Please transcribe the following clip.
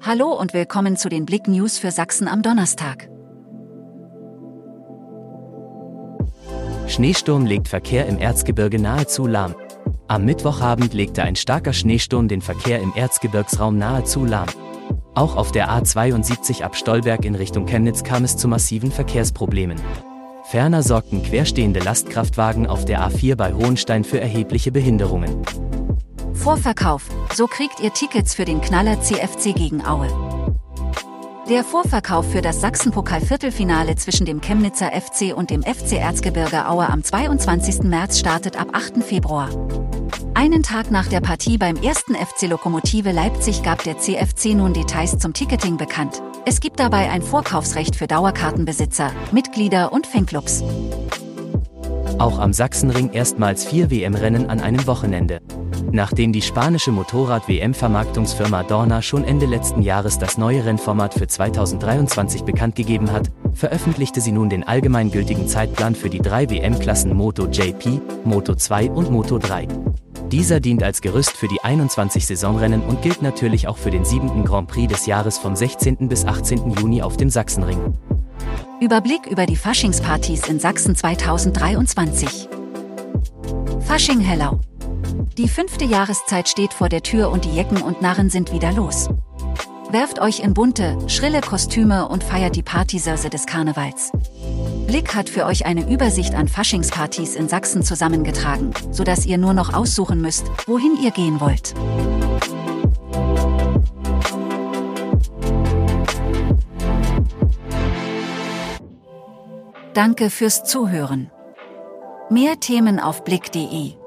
Hallo und willkommen zu den Blick News für Sachsen am Donnerstag. Schneesturm legt Verkehr im Erzgebirge nahezu lahm. Am Mittwochabend legte ein starker Schneesturm den Verkehr im Erzgebirgsraum nahezu lahm. Auch auf der A72 ab Stolberg in Richtung Chemnitz kam es zu massiven Verkehrsproblemen. Ferner sorgten querstehende Lastkraftwagen auf der A4 bei Hohenstein für erhebliche Behinderungen. Vorverkauf. So kriegt ihr Tickets für den Knaller CFC gegen Aue. Der Vorverkauf für das Sachsenpokal-Viertelfinale zwischen dem Chemnitzer FC und dem FC Erzgebirge Aue am 22. März startet ab 8. Februar. Einen Tag nach der Partie beim ersten FC Lokomotive Leipzig gab der CFC nun Details zum Ticketing bekannt. Es gibt dabei ein Vorkaufsrecht für Dauerkartenbesitzer, Mitglieder und Fanclubs. Auch am Sachsenring erstmals vier WM-Rennen an einem Wochenende. Nachdem die spanische Motorrad-WM-Vermarktungsfirma Dorna schon Ende letzten Jahres das neue Rennformat für 2023 bekannt gegeben hat, veröffentlichte sie nun den allgemeingültigen Zeitplan für die drei WM-Klassen Moto JP, Moto 2 und Moto 3. Dieser dient als Gerüst für die 21 Saisonrennen und gilt natürlich auch für den siebten Grand Prix des Jahres vom 16. bis 18. Juni auf dem Sachsenring. Überblick über die Faschingspartys in Sachsen 2023. Fasching Hellau. Die fünfte Jahreszeit steht vor der Tür und die Jecken und Narren sind wieder los. Werft euch in bunte, schrille Kostüme und feiert die Partysörse des Karnevals. Blick hat für euch eine Übersicht an Faschingspartys in Sachsen zusammengetragen, sodass ihr nur noch aussuchen müsst, wohin ihr gehen wollt. Danke fürs Zuhören. Mehr Themen auf blick.de